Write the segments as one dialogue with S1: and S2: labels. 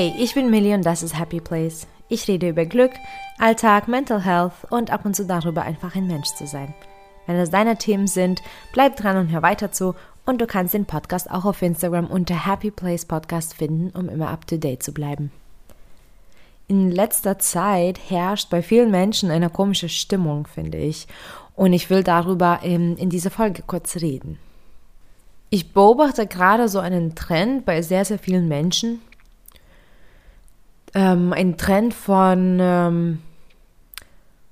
S1: Hey, ich bin Millie und das ist Happy Place. Ich rede über Glück, Alltag, Mental Health und ab und zu darüber, einfach ein Mensch zu sein. Wenn das deine Themen sind, bleib dran und hör weiter zu und du kannst den Podcast auch auf Instagram unter Happy Place Podcast finden, um immer up to date zu bleiben. In letzter Zeit herrscht bei vielen Menschen eine komische Stimmung, finde ich. Und ich will darüber in, in dieser Folge kurz reden. Ich beobachte gerade so einen Trend bei sehr, sehr vielen Menschen. Ähm, ein Trend von ähm,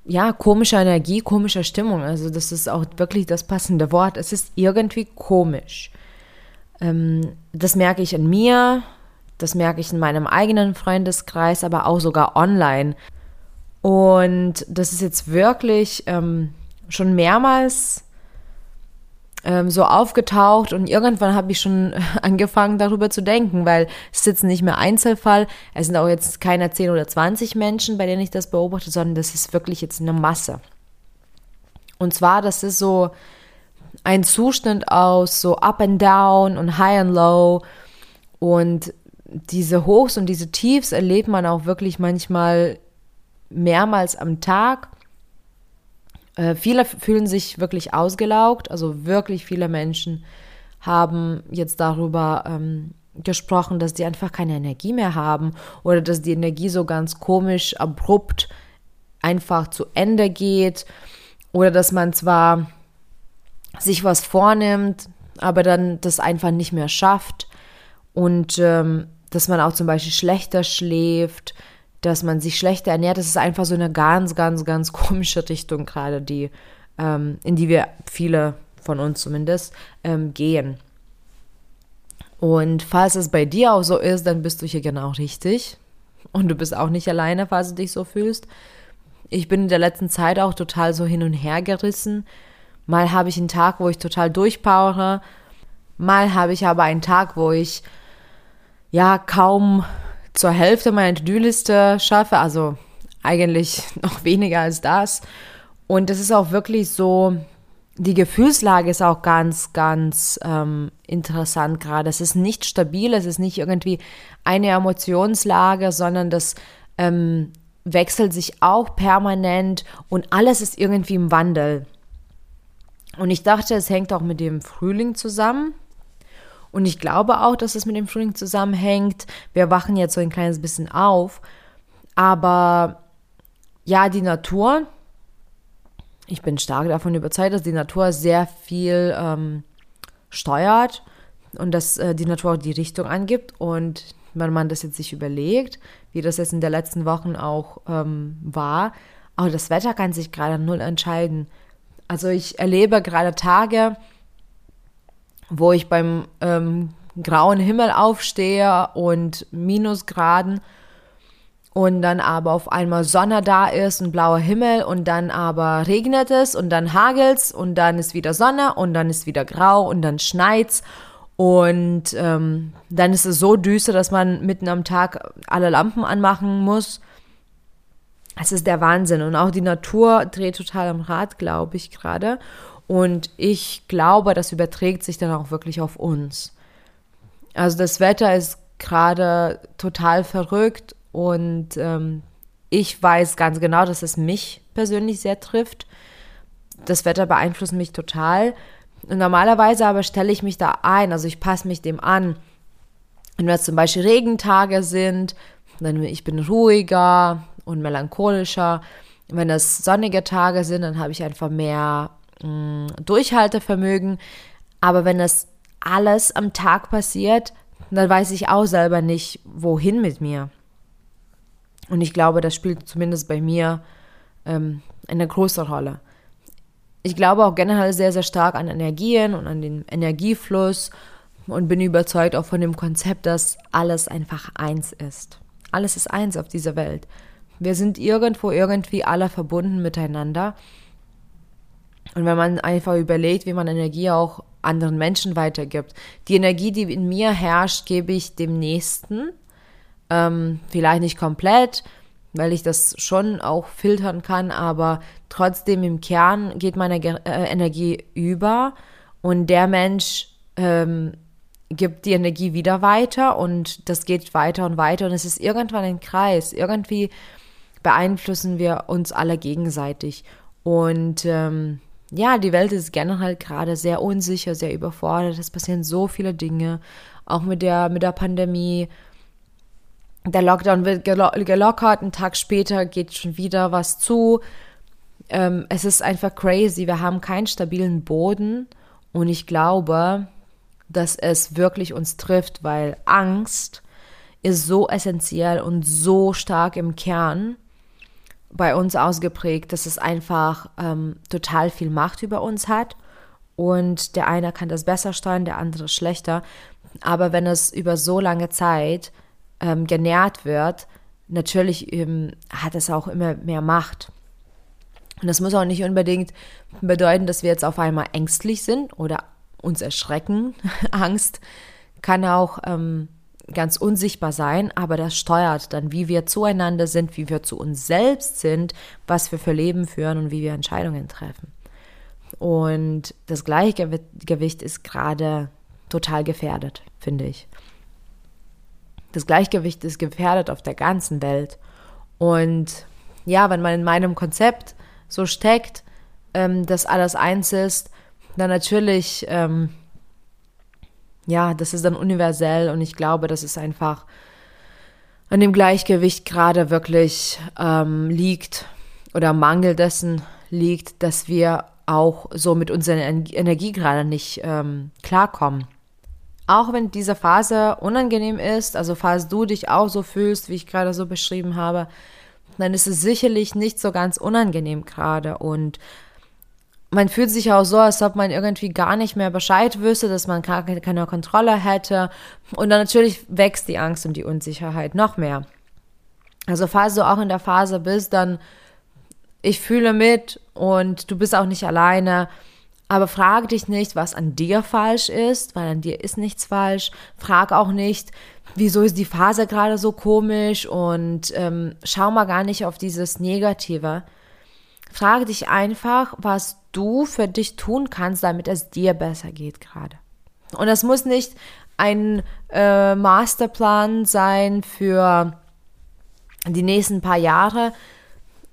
S1: ja, komischer Energie, komischer Stimmung. Also das ist auch wirklich das passende Wort. Es ist irgendwie komisch. Ähm, das merke ich in mir, das merke ich in meinem eigenen Freundeskreis, aber auch sogar online. Und das ist jetzt wirklich ähm, schon mehrmals ähm, so aufgetaucht und irgendwann habe ich schon angefangen darüber zu denken, weil es ist jetzt nicht mehr Einzelfall, es sind auch jetzt keine 10 oder 20 Menschen, bei denen ich das beobachte, sondern das ist wirklich jetzt eine Masse. Und zwar, das ist so ein Zustand aus so Up and Down und High and Low. Und diese Hochs und diese Tiefs erlebt man auch wirklich manchmal mehrmals am Tag äh, viele fühlen sich wirklich ausgelaugt, also wirklich viele Menschen haben jetzt darüber ähm, gesprochen, dass die einfach keine Energie mehr haben oder dass die Energie so ganz komisch, abrupt einfach zu Ende geht oder dass man zwar sich was vornimmt, aber dann das einfach nicht mehr schafft und ähm, dass man auch zum Beispiel schlechter schläft, dass man sich schlechter ernährt. Das ist einfach so eine ganz, ganz, ganz komische Richtung gerade, die, ähm, in die wir viele von uns zumindest ähm, gehen. Und falls es bei dir auch so ist, dann bist du hier genau richtig. Und du bist auch nicht alleine, falls du dich so fühlst. Ich bin in der letzten Zeit auch total so hin und her gerissen. Mal habe ich einen Tag, wo ich total durchpowere. Mal habe ich aber einen Tag, wo ich ja kaum zur Hälfte meiner To-Do-Liste schaffe, also eigentlich noch weniger als das. Und das ist auch wirklich so, die Gefühlslage ist auch ganz, ganz ähm, interessant gerade. Es ist nicht stabil, es ist nicht irgendwie eine Emotionslage, sondern das ähm, wechselt sich auch permanent und alles ist irgendwie im Wandel. Und ich dachte, es hängt auch mit dem Frühling zusammen. Und ich glaube auch, dass es mit dem Frühling zusammenhängt. Wir wachen jetzt so ein kleines bisschen auf. Aber ja, die Natur, ich bin stark davon überzeugt, dass die Natur sehr viel ähm, steuert und dass äh, die Natur auch die Richtung angibt. Und wenn man das jetzt sich überlegt, wie das jetzt in den letzten Wochen auch ähm, war, auch das Wetter kann sich gerade null entscheiden. Also ich erlebe gerade Tage, wo ich beim ähm, grauen Himmel aufstehe und Minusgraden und dann aber auf einmal Sonne da ist und blauer Himmel und dann aber regnet es und dann hagelt's und dann ist wieder Sonne und dann ist wieder grau und dann schneit's und ähm, dann ist es so düster, dass man mitten am Tag alle Lampen anmachen muss. Es ist der Wahnsinn und auch die Natur dreht total am Rad, glaube ich gerade. Und ich glaube, das überträgt sich dann auch wirklich auf uns. Also das Wetter ist gerade total verrückt und ähm, ich weiß ganz genau, dass es mich persönlich sehr trifft. Das Wetter beeinflusst mich total. Und normalerweise aber stelle ich mich da ein, also ich passe mich dem an. Wenn es zum Beispiel Regentage sind, dann ich bin ruhiger und melancholischer. Wenn es sonnige Tage sind, dann habe ich einfach mehr mh, Durchhaltevermögen. Aber wenn das alles am Tag passiert, dann weiß ich auch selber nicht, wohin mit mir. Und ich glaube, das spielt zumindest bei mir ähm, eine große Rolle. Ich glaube auch generell sehr, sehr stark an Energien und an den Energiefluss und bin überzeugt auch von dem Konzept, dass alles einfach eins ist. Alles ist eins auf dieser Welt. Wir sind irgendwo irgendwie alle verbunden miteinander und wenn man einfach überlegt, wie man Energie auch anderen Menschen weitergibt. Die Energie, die in mir herrscht, gebe ich dem Nächsten. Ähm, vielleicht nicht komplett, weil ich das schon auch filtern kann, aber trotzdem im Kern geht meine äh, Energie über und der Mensch ähm, gibt die Energie wieder weiter und das geht weiter und weiter und es ist irgendwann ein Kreis. Irgendwie beeinflussen wir uns alle gegenseitig. Und ähm, ja, die Welt ist generell gerade sehr unsicher, sehr überfordert. Es passieren so viele Dinge, auch mit der, mit der Pandemie. Der Lockdown wird gelockert, einen Tag später geht schon wieder was zu. Ähm, es ist einfach crazy. Wir haben keinen stabilen Boden und ich glaube, dass es wirklich uns trifft, weil Angst ist so essentiell und so stark im Kern bei uns ausgeprägt, dass es einfach ähm, total viel Macht über uns hat. Und der eine kann das besser steuern, der andere schlechter. Aber wenn es über so lange Zeit ähm, genährt wird, natürlich ähm, hat es auch immer mehr Macht. Und das muss auch nicht unbedingt bedeuten, dass wir jetzt auf einmal ängstlich sind oder uns erschrecken. Angst kann auch ähm, ganz unsichtbar sein, aber das steuert dann, wie wir zueinander sind, wie wir zu uns selbst sind, was wir für Leben führen und wie wir Entscheidungen treffen. Und das Gleichgewicht ist gerade total gefährdet, finde ich. Das Gleichgewicht ist gefährdet auf der ganzen Welt. Und ja, wenn man in meinem Konzept so steckt, ähm, dass alles eins ist, dann natürlich ähm, ja, das ist dann universell und ich glaube, dass es einfach an dem Gleichgewicht gerade wirklich ähm, liegt oder Mangel dessen liegt, dass wir auch so mit unserer Energie gerade nicht ähm, klarkommen. Auch wenn diese Phase unangenehm ist, also falls du dich auch so fühlst, wie ich gerade so beschrieben habe, dann ist es sicherlich nicht so ganz unangenehm gerade und man fühlt sich auch so, als ob man irgendwie gar nicht mehr Bescheid wüsste, dass man keine, Kontrolle hätte. Und dann natürlich wächst die Angst und die Unsicherheit noch mehr. Also falls du auch in der Phase bist, dann ich fühle mit und du bist auch nicht alleine. Aber frag dich nicht, was an dir falsch ist, weil an dir ist nichts falsch. Frag auch nicht, wieso ist die Phase gerade so komisch und ähm, schau mal gar nicht auf dieses Negative. Frage dich einfach, was du für dich tun kannst, damit es dir besser geht gerade. Und das muss nicht ein äh, Masterplan sein für die nächsten paar Jahre.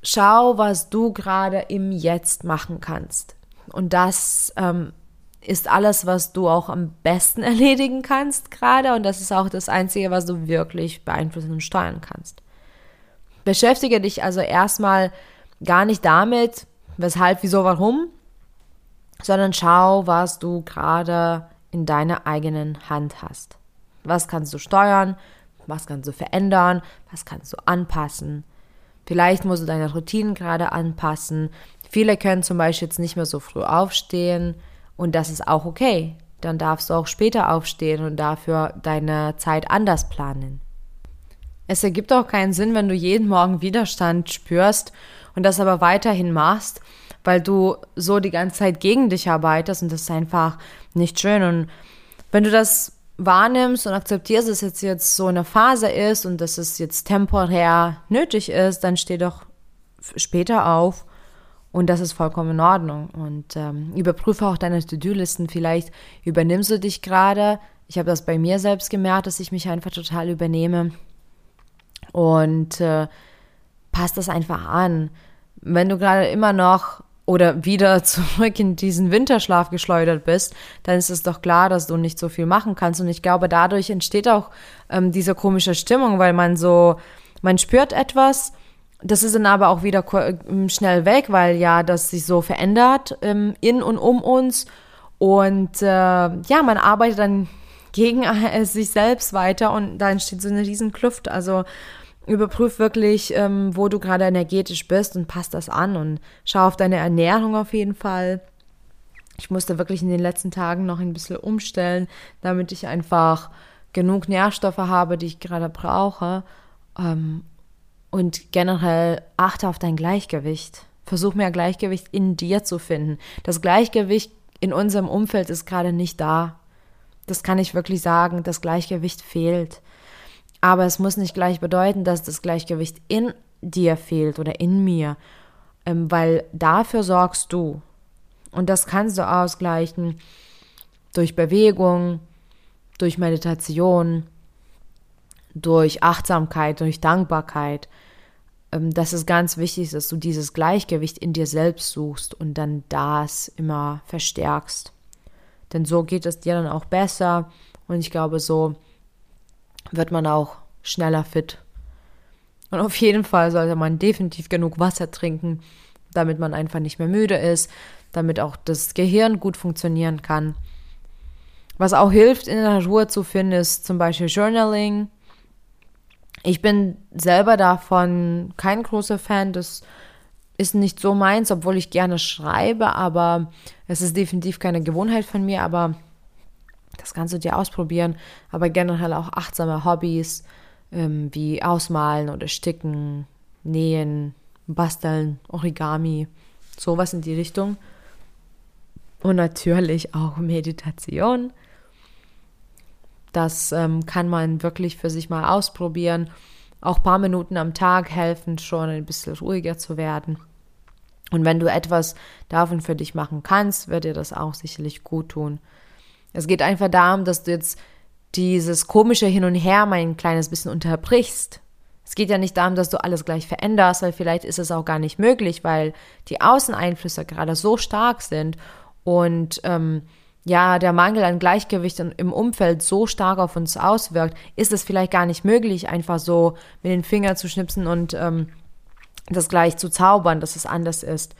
S1: Schau, was du gerade im Jetzt machen kannst. Und das ähm, ist alles, was du auch am besten erledigen kannst gerade. Und das ist auch das Einzige, was du wirklich beeinflussen und steuern kannst. Beschäftige dich also erstmal gar nicht damit, weshalb, wieso, warum, sondern schau, was du gerade in deiner eigenen Hand hast. Was kannst du steuern? Was kannst du verändern? Was kannst du anpassen? Vielleicht musst du deine Routinen gerade anpassen. Viele können zum Beispiel jetzt nicht mehr so früh aufstehen und das ist auch okay. Dann darfst du auch später aufstehen und dafür deine Zeit anders planen. Es ergibt auch keinen Sinn, wenn du jeden Morgen Widerstand spürst und das aber weiterhin machst, weil du so die ganze Zeit gegen dich arbeitest und das ist einfach nicht schön. Und wenn du das wahrnimmst und akzeptierst, dass es jetzt so eine Phase ist und dass es jetzt temporär nötig ist, dann steh doch später auf und das ist vollkommen in Ordnung. Und ähm, überprüfe auch deine To-Do-Listen. Vielleicht übernimmst du dich gerade. Ich habe das bei mir selbst gemerkt, dass ich mich einfach total übernehme. Und äh, passt das einfach an. Wenn du gerade immer noch oder wieder zurück in diesen Winterschlaf geschleudert bist, dann ist es doch klar, dass du nicht so viel machen kannst. Und ich glaube, dadurch entsteht auch ähm, diese komische Stimmung, weil man so, man spürt etwas, das ist dann aber auch wieder ähm, schnell weg, weil ja das sich so verändert ähm, in und um uns. Und äh, ja, man arbeitet dann gegen äh, sich selbst weiter und da entsteht so eine riesen Kluft. Also Überprüf wirklich, ähm, wo du gerade energetisch bist und passt das an und schau auf deine Ernährung auf jeden Fall. Ich musste wirklich in den letzten Tagen noch ein bisschen umstellen, damit ich einfach genug Nährstoffe habe, die ich gerade brauche. Ähm, und generell achte auf dein Gleichgewicht. Versuch mehr Gleichgewicht in dir zu finden. Das Gleichgewicht in unserem Umfeld ist gerade nicht da. Das kann ich wirklich sagen. Das Gleichgewicht fehlt. Aber es muss nicht gleich bedeuten, dass das Gleichgewicht in dir fehlt oder in mir, ähm, weil dafür sorgst du. Und das kannst du ausgleichen durch Bewegung, durch Meditation, durch Achtsamkeit, durch Dankbarkeit. Ähm, das ist ganz wichtig, dass du dieses Gleichgewicht in dir selbst suchst und dann das immer verstärkst. Denn so geht es dir dann auch besser und ich glaube, so wird man auch schneller fit. Und auf jeden Fall sollte man definitiv genug Wasser trinken, damit man einfach nicht mehr müde ist, damit auch das Gehirn gut funktionieren kann. Was auch hilft, in der Ruhe zu finden, ist zum Beispiel Journaling. Ich bin selber davon kein großer Fan. Das ist nicht so meins, obwohl ich gerne schreibe, aber es ist definitiv keine Gewohnheit von mir. Aber das kannst du dir ausprobieren. Aber generell auch achtsame Hobbys ähm, wie Ausmalen oder Sticken, Nähen, Basteln, Origami, sowas in die Richtung. Und natürlich auch Meditation. Das ähm, kann man wirklich für sich mal ausprobieren. Auch ein paar Minuten am Tag helfen schon ein bisschen ruhiger zu werden. Und wenn du etwas davon für dich machen kannst, wird dir das auch sicherlich gut tun. Es geht einfach darum, dass du jetzt dieses komische Hin und Her mal ein kleines bisschen unterbrichst. Es geht ja nicht darum, dass du alles gleich veränderst, weil vielleicht ist es auch gar nicht möglich, weil die Außeneinflüsse gerade so stark sind und ähm, ja, der Mangel an Gleichgewicht im Umfeld so stark auf uns auswirkt, ist es vielleicht gar nicht möglich, einfach so mit den Fingern zu schnipsen und ähm, das gleich zu zaubern, dass es anders ist.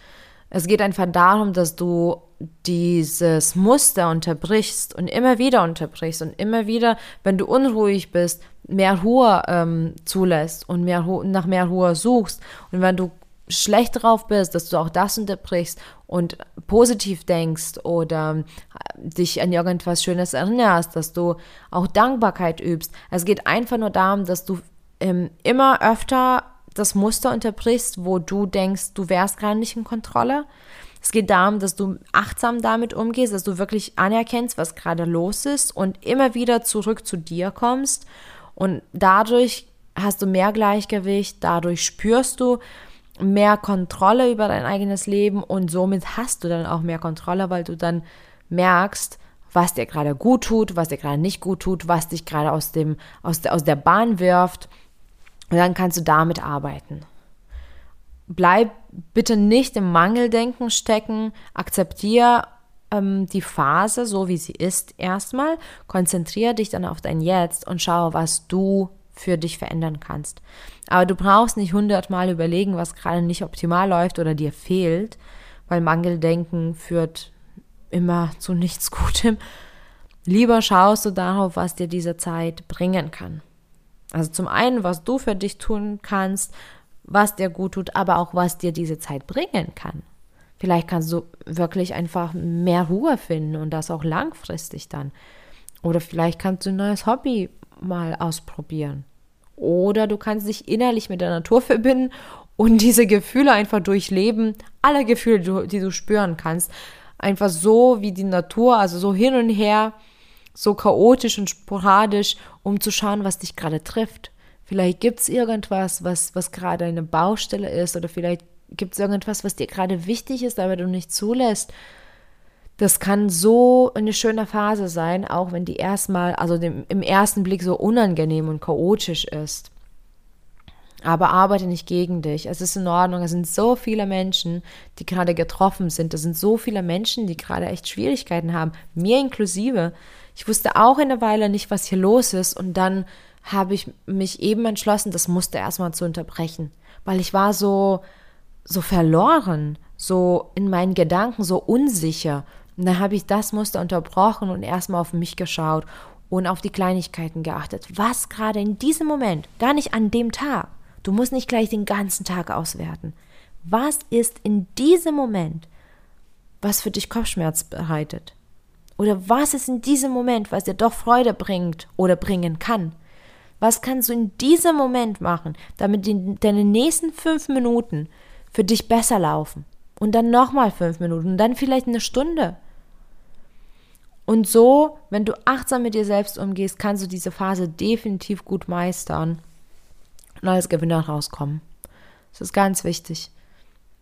S1: Es geht einfach darum, dass du dieses Muster unterbrichst und immer wieder unterbrichst und immer wieder, wenn du unruhig bist, mehr Ruhe ähm, zulässt und mehr nach mehr Ruhe suchst. Und wenn du schlecht drauf bist, dass du auch das unterbrichst und positiv denkst oder dich an irgendwas Schönes erinnerst, dass du auch Dankbarkeit übst. Es geht einfach nur darum, dass du ähm, immer öfter das Muster unterbrichst, wo du denkst, du wärst gerade nicht in Kontrolle. Es geht darum, dass du achtsam damit umgehst, dass du wirklich anerkennst, was gerade los ist und immer wieder zurück zu dir kommst. Und dadurch hast du mehr Gleichgewicht, dadurch spürst du, mehr Kontrolle über dein eigenes Leben und somit hast du dann auch mehr Kontrolle, weil du dann merkst, was dir gerade gut tut, was dir gerade nicht gut tut, was dich gerade aus, dem, aus, der, aus der Bahn wirft. Und dann kannst du damit arbeiten. Bleib bitte nicht im Mangeldenken stecken. Akzeptiere ähm, die Phase so, wie sie ist, erstmal. Konzentriere dich dann auf dein Jetzt und schau, was du für dich verändern kannst. Aber du brauchst nicht hundertmal überlegen, was gerade nicht optimal läuft oder dir fehlt, weil Mangeldenken führt immer zu nichts Gutem. Lieber schaust du darauf, was dir diese Zeit bringen kann. Also zum einen, was du für dich tun kannst, was dir gut tut, aber auch was dir diese Zeit bringen kann. Vielleicht kannst du wirklich einfach mehr Ruhe finden und das auch langfristig dann. Oder vielleicht kannst du ein neues Hobby mal ausprobieren. Oder du kannst dich innerlich mit der Natur verbinden und diese Gefühle einfach durchleben, alle Gefühle, die du spüren kannst, einfach so wie die Natur, also so hin und her, so chaotisch und sporadisch, um zu schauen, was dich gerade trifft. Vielleicht gibt es irgendwas, was, was gerade eine Baustelle ist, oder vielleicht gibt es irgendwas, was dir gerade wichtig ist, aber du nicht zulässt. Das kann so eine schöne Phase sein, auch wenn die erstmal, also dem, im ersten Blick so unangenehm und chaotisch ist. Aber arbeite nicht gegen dich. Es ist in Ordnung. Es sind so viele Menschen, die gerade getroffen sind. Es sind so viele Menschen, die gerade echt Schwierigkeiten haben. Mir inklusive. Ich wusste auch in der Weile nicht, was hier los ist. Und dann habe ich mich eben entschlossen, das musste erstmal zu unterbrechen. Weil ich war so, so verloren, so in meinen Gedanken, so unsicher. Und dann habe ich das Muster unterbrochen und erstmal auf mich geschaut und auf die Kleinigkeiten geachtet. Was gerade in diesem Moment, gar nicht an dem Tag, du musst nicht gleich den ganzen Tag auswerten. Was ist in diesem Moment, was für dich Kopfschmerz bereitet? Oder was ist in diesem Moment, was dir doch Freude bringt oder bringen kann? Was kannst du in diesem Moment machen, damit die, deine nächsten fünf Minuten für dich besser laufen? Und dann nochmal fünf Minuten und dann vielleicht eine Stunde. Und so, wenn du achtsam mit dir selbst umgehst, kannst du diese Phase definitiv gut meistern und als Gewinner rauskommen. Das ist ganz wichtig.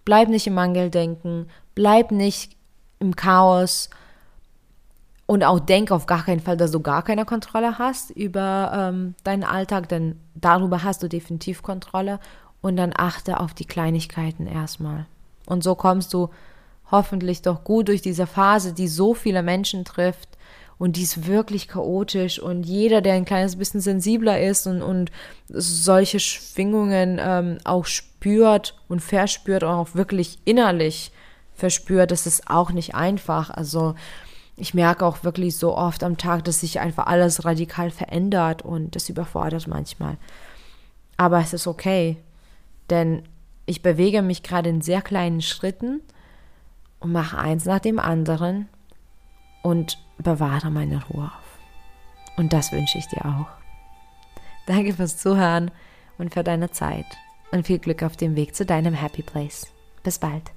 S1: Bleib nicht im Mangeldenken, bleib nicht im Chaos Und auch denk auf gar keinen Fall, dass du gar keine Kontrolle hast über ähm, deinen Alltag, denn darüber hast du definitiv Kontrolle. Und dann achte auf die Kleinigkeiten erstmal. Und so kommst du hoffentlich doch gut durch diese Phase, die so viele Menschen trifft. Und die ist wirklich chaotisch. Und jeder, der ein kleines bisschen sensibler ist und, und solche Schwingungen ähm, auch spürt und verspürt und auch wirklich innerlich verspürt, das ist auch nicht einfach. Also ich merke auch wirklich so oft am Tag, dass sich einfach alles radikal verändert und das überfordert manchmal. Aber es ist okay, denn ich bewege mich gerade in sehr kleinen Schritten und mache eins nach dem anderen und bewahre meine Ruhe auf. Und das wünsche ich dir auch. Danke fürs Zuhören und für deine Zeit und viel Glück auf dem Weg zu deinem Happy Place. Bis bald.